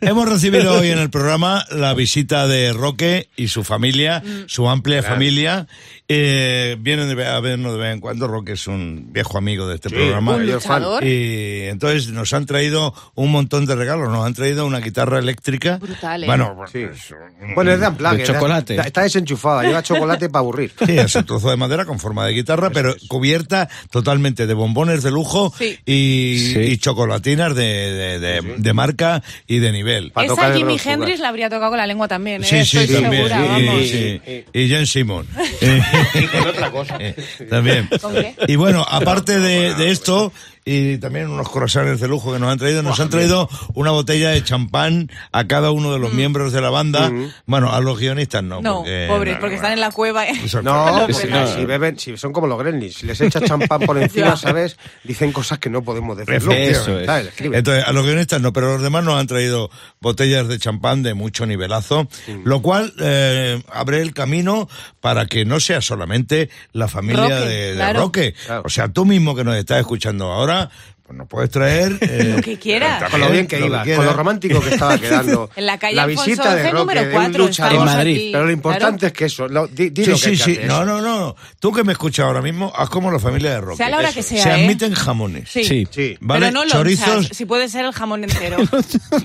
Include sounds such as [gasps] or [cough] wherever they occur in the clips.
Hemos recibido [laughs] hoy en el programa la visita de Roque y su familia, su amplia familia. Eh, vienen de- a vernos de vez en cuando. Roque es un viejo amigo de este Sí, programa. un luchador. Y entonces nos han traído un montón de regalos. Nos han traído una guitarra eléctrica. Brutal, ¿eh? Bueno, Sí. pues, un- Bueno, es de Amplague. De chocolate. Está, está desenchufada, lleva chocolate para aburrir. Sí, es un trozo de madera con forma de guitarra, pero cubierta totalmente de bombones de lujo Sí. y, Sí. y chocolatinas de, de- de- de marca y de nivel. Tocar Esa Jimi Hendrix la habría tocado con la lengua también, ¿eh? Sí, sí, Estoy también. segura, y, vamos. sí. y Jen Simon. [laughs] Y con otra cosa. [laughs] también. ¿Con qué? Y bueno, aparte de, de esto, y también unos corazones de lujo que nos han traído, nos han traído una botella de champán a cada uno de los miembros de la banda. Bueno, a los guionistas no. Mm. No, porque, pobres, no, porque no, están en la cueva. ¿eh? No, no. si beben, si son como los gremlins, si les echas champán por [laughs] encima. ¿sabes? Dicen cosas que no podemos decir. Eso es. Entonces, a los guionistas no, pero los demás nos han traído botellas de champán de mucho nivelazo, lo cual eh, abre el camino para que no sea solamente la familia Roque, de, de claro. Roque. Claro. O sea, tú mismo que nos estás escuchando ahora, comprar pues nos puedes traer... [laughs] eh, Lo que quieras. Con lo bien que lo iba, con lo romántico que estaba [laughs] quedando. [laughs] En la calle la Alfonso visita de Roque, número de un 4, luchador. estamos En Madrid. aquí, Pero lo importante claro. es que eso, lo, di, di Sí, lo que sí, sí. No, no, no. Tú que me escuchas ahora mismo, haz como la familia de Roque. Sea la hora que Eso. sea, Se ¿eh? admiten jamones. Sí. Sí. Sí. ¿Vale? Pero no Chorizos. lonchas, si puede ser el jamón entero.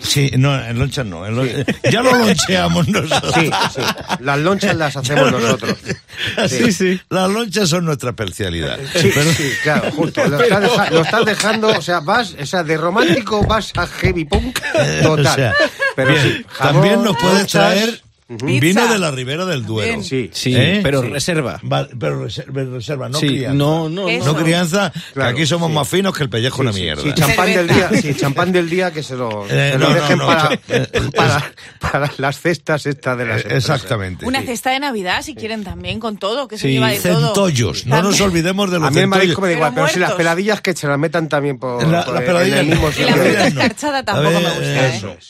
Sí, no, en lonchas no. en Ya lo loncheamos nosotros. Sí, sí. Las lonchas las hacemos nosotros. Sí, sí. Las lonchas son nuestra especialidad. Sí, sí, claro, justo. Lo estás dejando, o sea, vas, o sea, de romántico vas a heavy punk [laughs] total. O sea, Pero bien, sí, jamón, también nos puedes lonchas, vino de la Ribera del Duero. También. Sí. Sí, ¿Eh? pero Sí. reserva. Va- pero reserva, reserva, no sí, crianza. no, no, Eso. no. No crianza, que Claro, aquí somos sí. más finos que el pellejo una mierda. Sí, champán del día, sí, champán del día que se lo, Eh, se lo no, no, dejen no, para, [laughs] para, para las cestas estas de las Eh, empresas. Exactamente. Una sí. cesta de Navidad, si quieren también, con todo, que se lleva de todo. Centollos, no nos olvidemos de los A mí el centollos. marisco me da igual, Pero pero si las peladillas que se las metan también por, La- por las el- peladillas en el mismo. Y la fruta escarchada tampoco me gusta,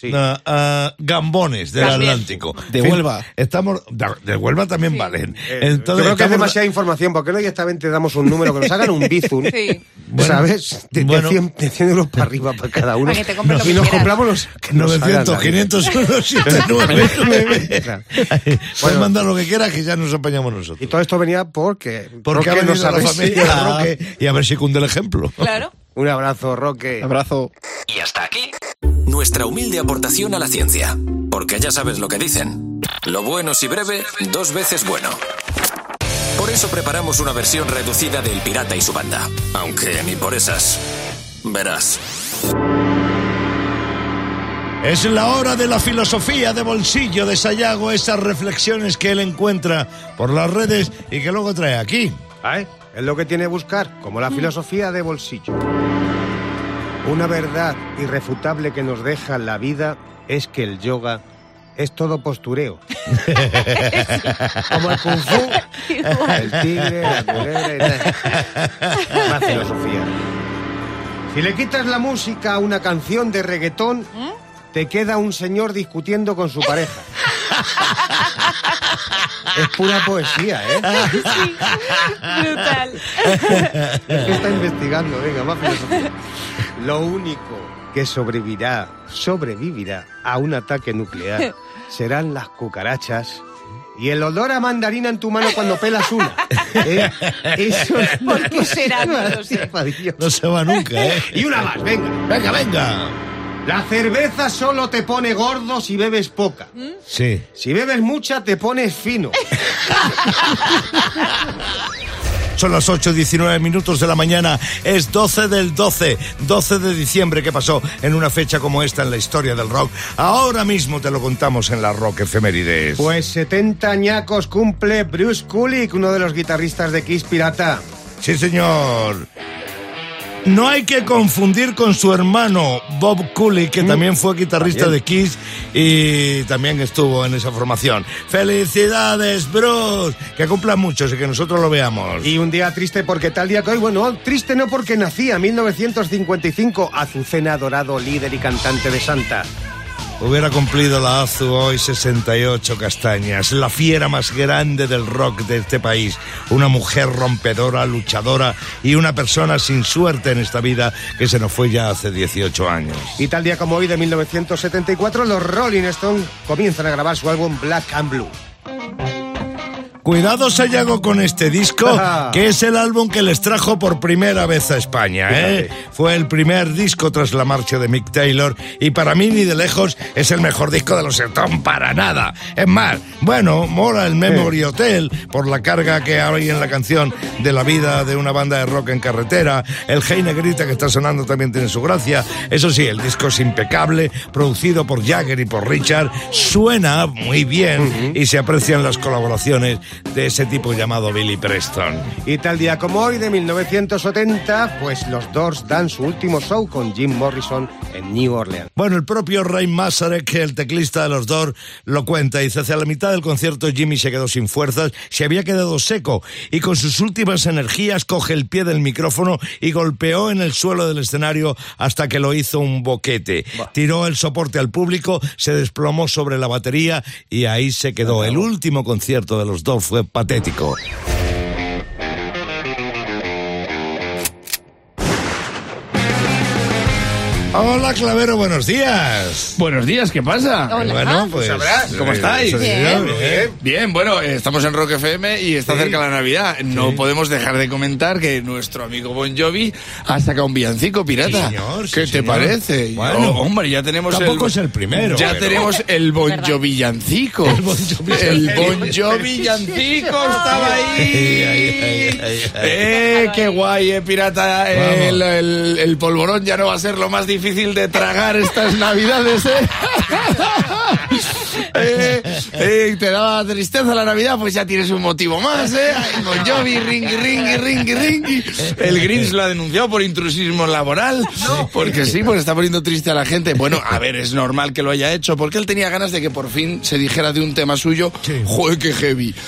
¿eh? Ah, gambones del. Atlántico. Fin, Huelva. Estamos, de, Huelva también valen. Eh, Entonces, yo creo que es demasiada información, porque no directamente damos un número, que nos hagan un bizun, [laughs] Sí. ¿sabes? De, de bueno. 100, de 100 euros para arriba para cada uno. Para que te compres lo y nos quieras. compramos los que nos hagan 900, la vida. 500 euros, 79. Claro. Puedes Bueno. mandar lo que quieras que ya nos apañamos Y nosotros. todo esto venía porque, Porque venido nos la habéis- familia Roque y a ver si cunde el ejemplo. Claro. Un abrazo, Roque. Abrazo. Y hasta aquí nuestra humilde aportación a la ciencia. Porque ya sabes lo que dicen. Lo bueno si breve, dos veces bueno. Por eso preparamos una versión reducida del Pirata y su banda. Aunque ni por esas. Verás. Es la hora de la filosofía de bolsillo de Sayago, esas reflexiones que él encuentra por las redes y que luego trae aquí. ¿Ay? Es lo que tiene buscar, como la filosofía de bolsillo. Una verdad irrefutable que nos deja la vida es que el yoga es todo postureo. [laughs] como el kung fu, el tigre, la culebra y tal. Más [laughs] filosofía. Si le quitas la música a una canción de reggaetón, te queda un señor discutiendo con su pareja. es pura poesía, ¿eh? [laughs] Sí. Brutal. Es que está investigando, venga, más filosofía. Lo único que sobrevivirá, sobrevivirá a un ataque nuclear serán las cucarachas y el olor a mandarina en tu mano cuando pelas una. [laughs] ¿Eh? Eso es ¿Por qué será? No sé. No se va nunca, ¿eh? [laughs] Y una más, venga. Venga, venga. La cerveza solo te pone gordo si bebes poca. Sí. Si bebes mucha, te pones fino. [laughs] Son las 8.19 minutos de la mañana. Es 12 del 12. 12 de diciembre. ¿Qué pasó en una fecha como esta en la historia del rock? Ahora mismo te lo contamos en la Rock Efemérides. Pues 70 añacos cumple Bruce Kulick, uno de los guitarristas de Kiss Pirata. Sí, señor. No hay que confundir con su hermano Bob Cooley, que también fue guitarrista de Kiss y también estuvo en esa formación. ¡Felicidades, Bruce! Que cumplan muchos y que nosotros lo veamos. Y un día triste porque tal día que hoy, bueno, triste no porque nacía, 1955, Azucena Dorado, líder y cantante de Santa. Hubiera cumplido la Azu hoy 68 castañas, la fiera más grande del rock de este país, una mujer rompedora, luchadora y una persona sin suerte en esta vida que se nos fue ya hace 18 años. Y tal día como hoy de 1974, los Rolling Stones comienzan a grabar su álbum Black and Blue. Cuidado Sayago con este disco, [laughs] que es el álbum que les trajo por primera vez a España. ¿eh? Fue el primer disco tras la marcha de Mick Taylor y para mí ni de lejos es el mejor disco de los Stones para nada. Es más, bueno, mola el Memory Hotel por la carga que hay en la canción de la vida de una banda de rock en carretera. El Hey Negrita que está sonando también tiene su gracia. Eso sí, el disco es impecable, producido por Jagger y por Richard, suena muy bien y se aprecian las colaboraciones de ese tipo llamado Billy Preston. Y tal día como hoy de 1970, pues los Doors dan su último show con Jim Morrison en New Orleans. Bueno, el propio Ray Masarek, el teclista de los Doors, lo cuenta. Dice, hacia la mitad del concierto Jimmy se quedó sin fuerzas, se había quedado seco y con sus últimas energías coge el pie del micrófono y golpeó en el suelo del escenario hasta que lo hizo un boquete. Tiró el soporte al público, se desplomó sobre la batería y ahí se quedó. El último concierto de los Doors fue patético. Hola, Clavero, buenos días. Buenos días, ¿qué pasa? Hola. Bueno, pues. ¿Cómo estáis? eh, Bien. bien. Bien, bueno, eh, estamos en Rock FM y está cerca la Navidad. No podemos dejar de comentar que nuestro amigo Bon Jovi ha sacado un villancico pirata. Sí, señor, sí, ¿Qué te señor. parece? Bueno, Oh, hombre, ya tenemos tampoco el... es el primero, Ya pero- tenemos el Bon. Jovi villancico. El Bon Jovi El villancico. Bon Jovi villancico estaba ahí. ay, ay, ay. Eh, qué guay, eh, pirata. Eh, el, el- el polvorón ya no va a ser lo más difícil de tragar estas navidades, eh. [laughs] Eh, eh, te daba tristeza la Navidad, pues ya tienes un motivo más, ¿eh? Ay, Bon Jovi, ringy, ringy, ringy, ringy. El Grinch lo ha denunciado por intrusismo laboral. Porque sí, pues está poniendo triste a la gente. Bueno, a ver, es normal que lo haya hecho, porque él tenía ganas de que por fin se dijera de un tema suyo, ¡joder, qué heavy! [laughs]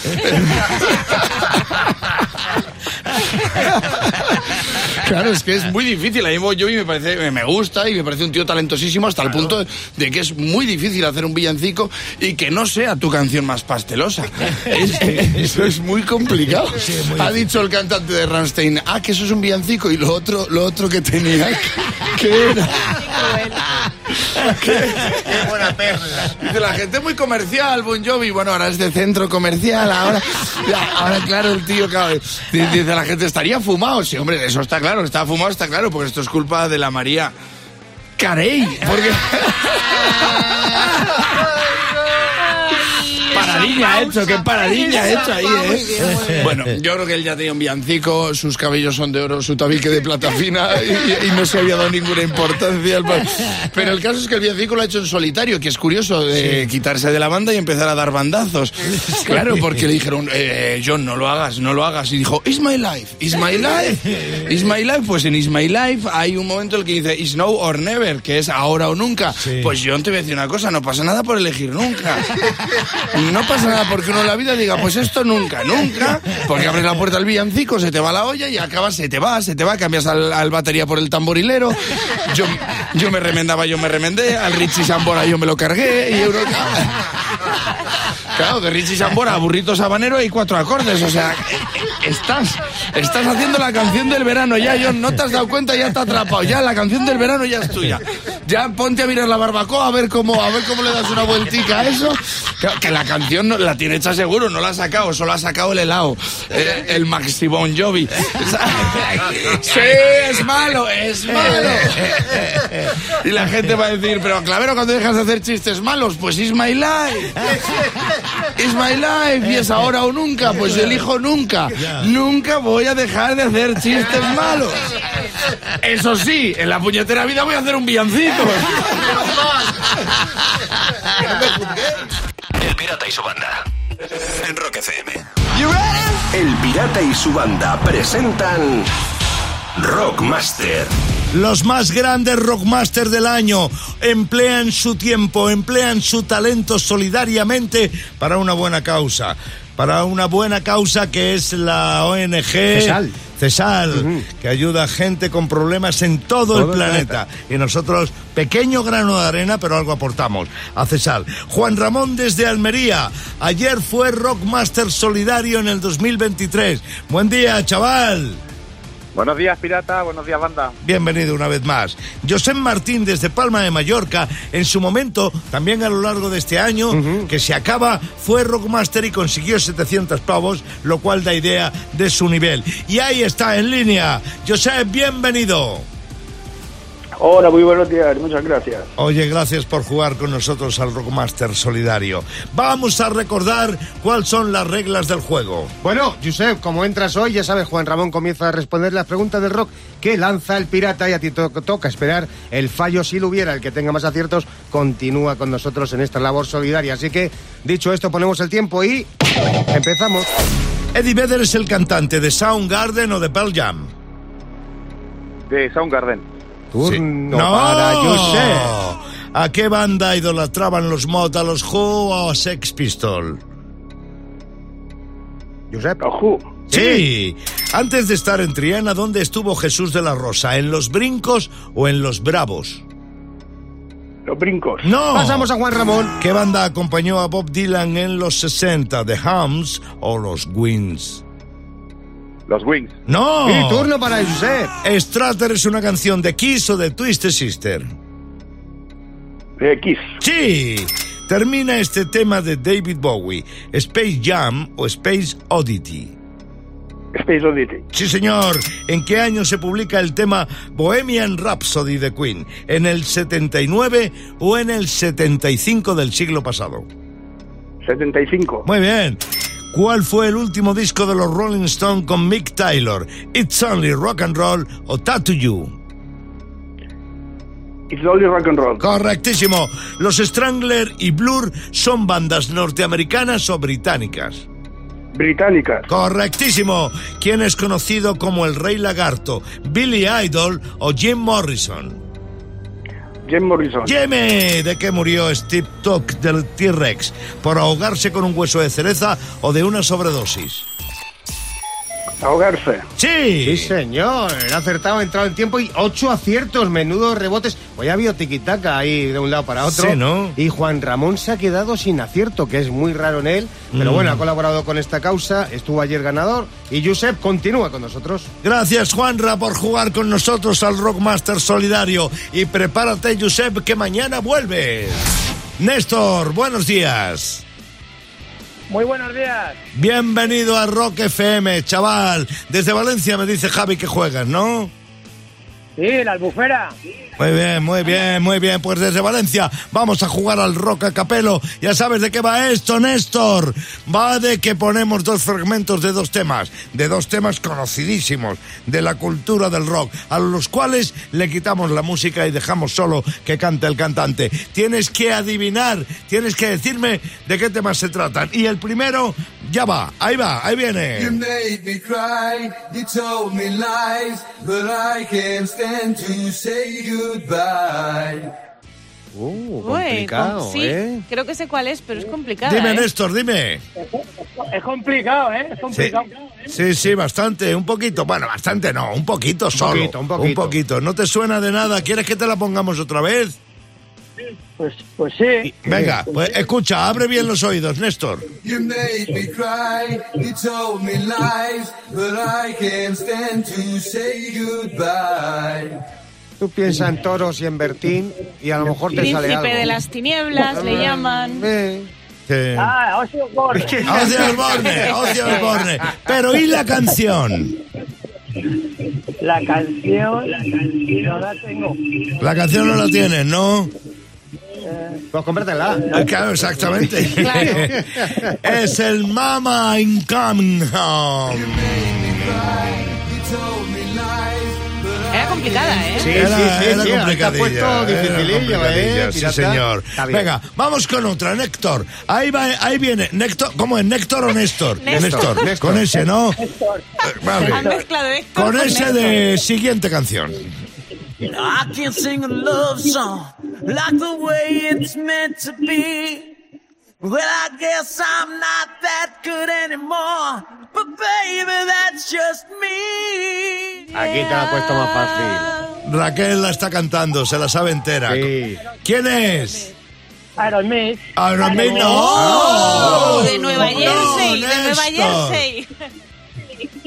Claro, es que es muy difícil. A mí Jovi me parece, me- me gusta y me parece un tío talentosísimo hasta el punto de, que es muy difícil hacer un villancico y que no sea tu canción más pastelosa. [laughs] Es que eso es muy complicado. ha dicho el cantante de Rammstein, ah, que eso es un villancico y lo otro, lo otro que tenía, ¿qué era? [laughs] Qué buena perla. Dice la gente muy comercial, Bon Jovi. Bueno, ahora es de centro comercial. Ahora, ahora claro, el tío, claro, dice la gente, estaría fumado. Sí, hombre, eso está claro, está fumado, está claro, porque esto es culpa de la María Carey. Porque. [laughs] Paradilla ha hecho, qué paradilla ha hecho ahí, ¿eh? Bueno, yo creo que él ya tenía un villancico, sus cabellos son de oro, su tabique de plata fina [laughs] y, y no se había dado ninguna importancia. al Pero el caso es que el villancico lo ha hecho en solitario, que es curioso, de quitarse de la banda y empezar a dar bandazos. [laughs] Claro, porque le dijeron, eh, John, no lo hagas, no lo hagas. Y dijo, It's my life, it's my life, it's my life. Pues en It's my life hay un momento en el que dice, It's now or never, que es ahora o nunca. Sí. Pues John te voy a decir una cosa, no pasa nada por elegir nunca. No [laughs] pasa nada porque uno en la vida diga, pues esto nunca, nunca, porque abres la puerta al villancico, se te va la olla y acabas, se te va, se te va, cambias al, batería por el tamborilero. Yo, yo me remendaba, yo me remendé, al Richie Sambora yo me lo cargué y. Claro, de Richie Sambora Burrito Sabanero hay cuatro acordes, o sea, estás, estás haciendo la canción del verano ya, John, no te has dado cuenta, ya te ha atrapado, ya la canción del verano ya es tuya. Ya ponte a mirar la barbacoa a ver cómo, a ver cómo le das una vueltica a eso. Claro, que la canción no- la tiene hecha seguro, no la ha sacado, solo ha sacado el helado, eh, el Maxi Bon Jovi. [laughs] Sí, es malo, es malo. Y la gente va a decir, pero Clavero, cuando dejas de hacer chistes malos, pues it's my life. It's my life. Y es ahora o nunca, pues elijo nunca. Nunca voy a dejar de hacer chistes [laughs] malos. Eso sí, en la puñetera vida voy a hacer un villancico. [laughs] El Pirata y su banda. En Rock FM. El Pirata y su banda presentan Rockmaster. Los más grandes rockmasters del año emplean su tiempo, emplean su talento solidariamente para una buena causa. Para una buena causa que es la ONG CESAL. CESAL, que ayuda a gente con problemas en todo, Todo el el planeta. Y nosotros, pequeño grano de arena, pero algo aportamos a CESAL. Juan Ramón desde Almería. Ayer fue Rockmaster Solidario en el 2023. Buen día, chaval. Buenos días, pirata. Buenos días, banda. Bienvenido una vez más. José Martín desde Palma de Mallorca, en su momento, también a lo largo de este año, que se acaba, fue Rockmaster y consiguió 700 pavos, lo cual da idea de su nivel. Y ahí está, en línea. José, bienvenido. Hola, muy buenos días. Muchas gracias. Oye, gracias por jugar con nosotros al Rockmaster Solidario. Vamos a recordar cuáles son las reglas del juego. Bueno, Josep, como entras hoy, ya sabes, Juan Ramón comienza a responder las preguntas del rock que lanza el pirata y a ti to- toca esperar el fallo si lo hubiera. El que tenga más aciertos continúa con nosotros en esta labor solidaria. Así que, dicho esto, ponemos el tiempo y empezamos. Eddie Vedder es el cantante de Soundgarden o de Pearl Jam. De Soundgarden. Turno No. para Josep. ¿A qué banda idolatraban los Mod, a los Who o a Sex Pistol? Josep. Ojú. Sí. Antes de estar en Triana, ¿dónde estuvo Jesús de la Rosa? ¿En los Brincos o en los Bravos? Los brincos. No. Pasamos a Juan Ramón. ¿Qué banda acompañó a Bob Dylan en los 60? ¿The Hums o los Wings? Los wings. No. Y turno para Josep. Strater es una canción de Kiss o de Twisted Sister. De X. Sí. Termina este tema de David Bowie. Space Jam o Space Oddity. Space Oddity. Sí, señor. ¿En qué año se publica el tema Bohemian Rhapsody de Queen? ¿En el 79 o en el 75 del siglo pasado? 75. Muy bien. ¿Cuál fue el último disco de los Rolling Stones con Mick Taylor? ¿It's Only Rock and Roll o Tattoo You? It's only rock and roll. Correctísimo. ¿Los Strangler y Blur son bandas norteamericanas o británicas? Británicas. Correctísimo. ¿Quién es conocido como el Rey Lagarto? ¿Billy Idol o Jim Morrison? Jim Morrison. Yeme, ¿de qué murió Steve Tuck del T-Rex? ¿Por ahogarse con un hueso de cereza o de una sobredosis? Ahogarse. Sí. Sí, señor. Ha acertado, ha entrado en tiempo y ocho aciertos, menudos rebotes. Ya ha habido tiquitaca ahí de un lado para otro. Sí, ¿no? Y Juan Ramón se ha quedado sin acierto, que es muy raro en él. Pero Mm. bueno, ha colaborado con esta causa, estuvo ayer ganador. Y Josep continúa con nosotros. Gracias, Juanra, por jugar con nosotros al Rockmaster Solidario. Y prepárate, Josep, que mañana vuelves. Néstor, buenos días. Muy buenos días. Bienvenido a Rock FM, chaval. Desde Valencia me dice Javi que juegas, ¿no? Sí, la albufera. Muy bien, muy bien, muy bien. Pues desde Valencia vamos a jugar al rock a capelo. Ya sabes de qué va esto, Néstor. Va de que ponemos dos fragmentos de dos temas, de dos temas conocidísimos de la cultura del rock, a los cuales le quitamos la música y dejamos solo que cante el cantante. Tienes que adivinar, tienes que decirme de qué temas se tratan. Y el primero, ya va, ahí va, ahí viene. You made me cry, you told me lies, but I can't stand to say goodbye. Uh, Uy, complicado, com- sí, ¿eh? creo que sé cuál es, pero es complicada. Dime, ¿eh? Néstor, dime. Es complicado, ¿eh? Es Sí. complicado. Sí, sí, bastante, un poquito. Bueno, bastante no, un poquito solo. poquito, un poquito. poquito. ¿No te suena de nada? ¿Quieres que te la pongamos otra vez? Pues, pues sí. Venga, pues escucha, abre bien los oídos, Néstor. You made me cry, you told me lies, but I can't stand to say goodbye. Tú piensas en toros y en Bertín y a lo mejor te sale algo. Príncipe de las tinieblas, le llaman. Eh, Sí. Ah, Ozzy Osbourne. Ozzy Osbourne, Ozzy Osbourne. Pero ¿y la canción? La canción. La canción. No la tengo. La canción no la tienes, ¿no? Pues cómpratela. Eh, Claro, exactamente. Claro. [laughs] es el Mama Incoming Home. Era complicada, ¿eh? Sí, Era, sí, sí, era sí, complicadilla, puesto era ¿eh? Sí, señor. Venga, vamos con otra, Néctor. Ahí va, ahí viene. Néctor, ¿cómo es? ¿Néctor o Néstor? Néstor. Néstor. Con ese, ¿no? Eh, Vale. Han mezclado Héctor Con ese Néstor. de siguiente canción. I can't sing a love song like the way it's meant to be. Well, I guess I'm not that good anymore. But baby, that's just me. Aquí te la he puesto más fácil. Raquel la está cantando, se la sabe entera. Sí. ¿Quién es? Aerosmith. Aerosmith, no. Oh, de Nueva No, Jersey, de Nueva. Jersey.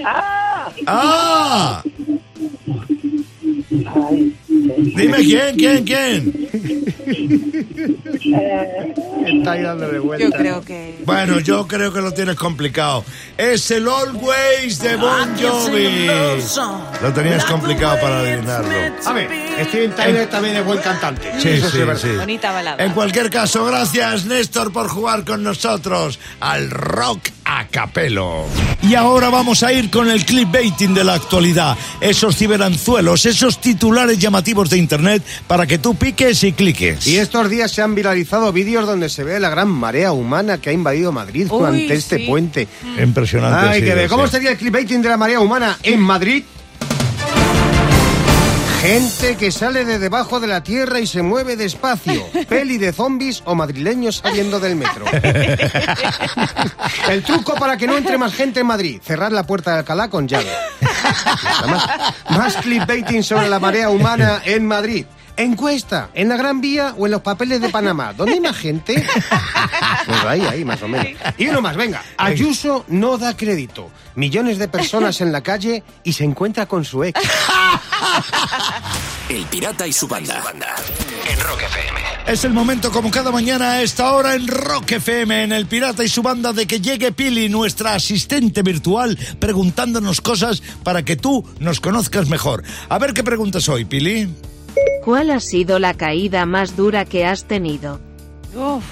¡Ah! ¡Ah! Ay, Dime quién, quién, quién. Está ahí dándole vuelta. Yo creo que... Bueno, yo creo que lo tienes complicado. Es el Always de Bon Jovi. Lo tenías complicado para adivinarlo. A ver, Steven Tyler también es buen cantante. Sí, Eso sí, sí. Bonita balada. En cualquier caso, gracias Néstor por jugar con nosotros al rock a capelo. Y ahora vamos a ir con el clickbaiting de la actualidad. Esos ciberanzuelos, esos titulares llamativos de internet para que tú piques y cliques. Y estos días se han viralizado vídeos donde se ve la gran marea humana que ha invadido Madrid Uy, durante este puente. Impresionante. Ay, sí, que sí. ¿Cómo sería el clickbaiting de la marea humana en Madrid? Gente que sale de debajo de la tierra y se mueve despacio. [laughs] Peli de zombies o madrileños saliendo del metro. El truco para que no entre más gente en Madrid. Cerrar la puerta de Alcalá con llave. Más, más clickbaiting sobre la marea humana en Madrid. Encuesta, ¿en la Gran Vía o en los papeles de Panamá? [laughs] ¿Dónde hay más gente? Pues ahí, ahí, más o menos. Y uno más, venga. Ayuso no da crédito. Millones de personas en la calle y se encuentra con su ex. El Pirata y su banda. En Rock FM. Es el momento, como cada mañana a esta hora en Rock FM, en El Pirata y su banda, de que llegue Pili, nuestra asistente virtual, preguntándonos cosas para que tú nos conozcas mejor. A ver qué preguntas hoy, Pili. ¿Cuál ha sido la caída más dura que has tenido? Uf,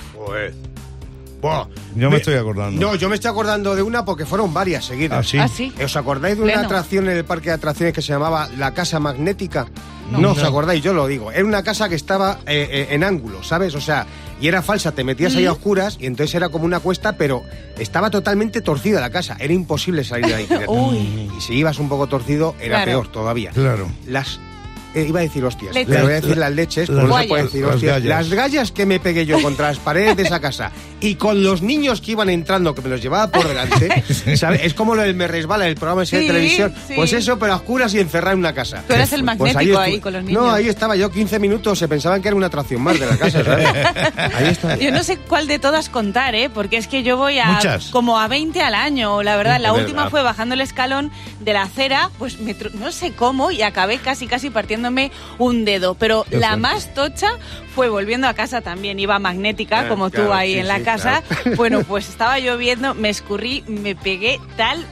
Buah. Yo me estoy acordando. No, yo me estoy acordando de una porque fueron varias seguidas. ¿Ah, sí? ¿Ah, sí? ¿Os acordáis de una Pleno. atracción en el parque de atracciones que se llamaba la Casa Magnética? No, os acordáis, yo lo digo. Era una casa que estaba eh, eh, en ángulo, ¿sabes? O sea, y era falsa, te metías ahí a oscuras y entonces era como una cuesta, pero estaba totalmente torcida la casa. Era imposible salir de ahí. [laughs] Uy. Y si ibas un poco torcido, era Claro. peor todavía. Claro. Las. Eh, iba a decir hostias, pero voy a decir las leches, Las- por eso Las puedo decir gallas. hostias. Las gallas. Las gallas que me pegué yo contra las paredes de esa casa y con los niños que iban entrando, que me los llevaba por delante, [laughs] ¿sabes? Es como lo del Me Resbala, el programa ese Sí, de televisión. sí. Pues eso, pero a oscuras y encerrado en una casa. Tú eras el Pues magnético ahí con los niños. No, ahí estaba yo 15 minutos, se pensaban que era una atracción más de la casa, ¿sabes? [laughs] Ahí estaba. Yo no sé cuál de todas contar, ¿eh? Porque es que yo voy a Muchas. como a 20 al año, la verdad. La última verdad. fue bajando el escalón de la acera, pues me no sé cómo, y acabé casi casi un dedo. Pero Qué la fuerte. más tocha fue volviendo a casa también. Iba magnética, Ah, como claro, tú ahí sí, en la sí, casa. claro. [laughs] Bueno, pues estaba lloviendo, me escurrí, me pegué tal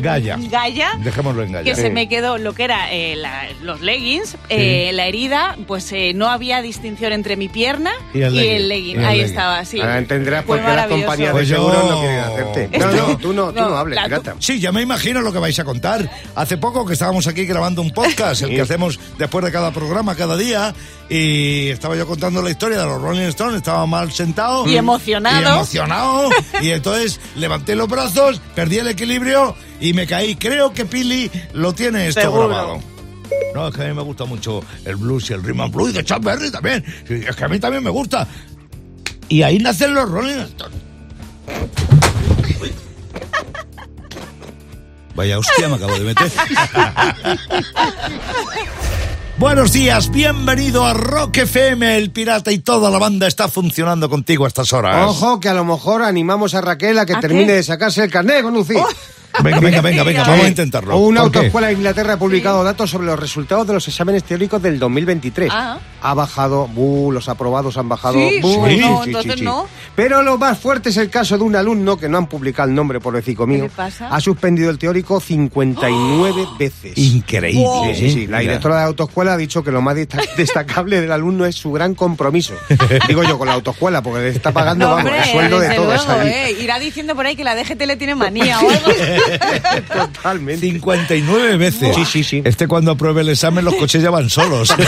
Galla. galla Dejémoslo en galla. que se me quedó lo que era eh, la- los leggings, eh, la herida, pues eh, no había distinción entre mi pierna Y el legging. legging. Y el Ahí legging. estaba, sí. Ahora entenderás por qué las compañías Pues de yo- seguros no quieren hacerte. [laughs] No, no, tú no, tú no, no hables, la-. Sí, ya me imagino lo que vais a contar. Hace poco que estábamos aquí grabando un podcast, el Sí. que hacemos después de cada programa, cada día, y estaba yo contando la historia de los Rolling Stones, estaba mal sentado. Y emocionado. Y emocionado. [laughs] y entonces levanté los brazos, perdí el equilibrio y me caí. Creo que Pili lo tiene esto Seguro. grabado. No, es que a mí me gusta mucho el blues y el rhythm and blues y de Chuck Berry también. Es que a mí también me gusta. Y ahí nacen los Rolling Stones. Vaya hostia, me acabo de meter. [laughs] Buenos días, bienvenido a Rock FM, el pirata y toda la banda está funcionando contigo a estas horas. Ojo, que a lo mejor animamos a Raquel a que ¿A termine qué? de sacarse el carnet de conducir. Venga, venga, venga, venga, vamos a intentarlo. Una ¿Por qué? autoescuela de Inglaterra ha publicado datos sobre los resultados de los exámenes teóricos del 2023. Ah. Ha bajado, buh, los aprobados han bajado. Sí, buh, sí, no, entonces no. Pero lo más fuerte es el caso de un alumno que no han publicado el nombre por decir mío. le pasa? Ha suspendido el teórico 59 [gasps] veces. Increíble. Sí, sí, sí. La directora de la autoescuela ha dicho que lo más desta- [laughs] destacable del alumno es su gran compromiso. Digo yo, con la autoescuela, porque le está pagando No, vamos, hombre, el sueldo de todos luego, eh. Irá diciendo por ahí que la DGT le tiene manía o algo. [laughs] Totalmente. 59 veces. Sí, sí, sí. Este cuando apruebe el examen los coches ya van solos. [laughs]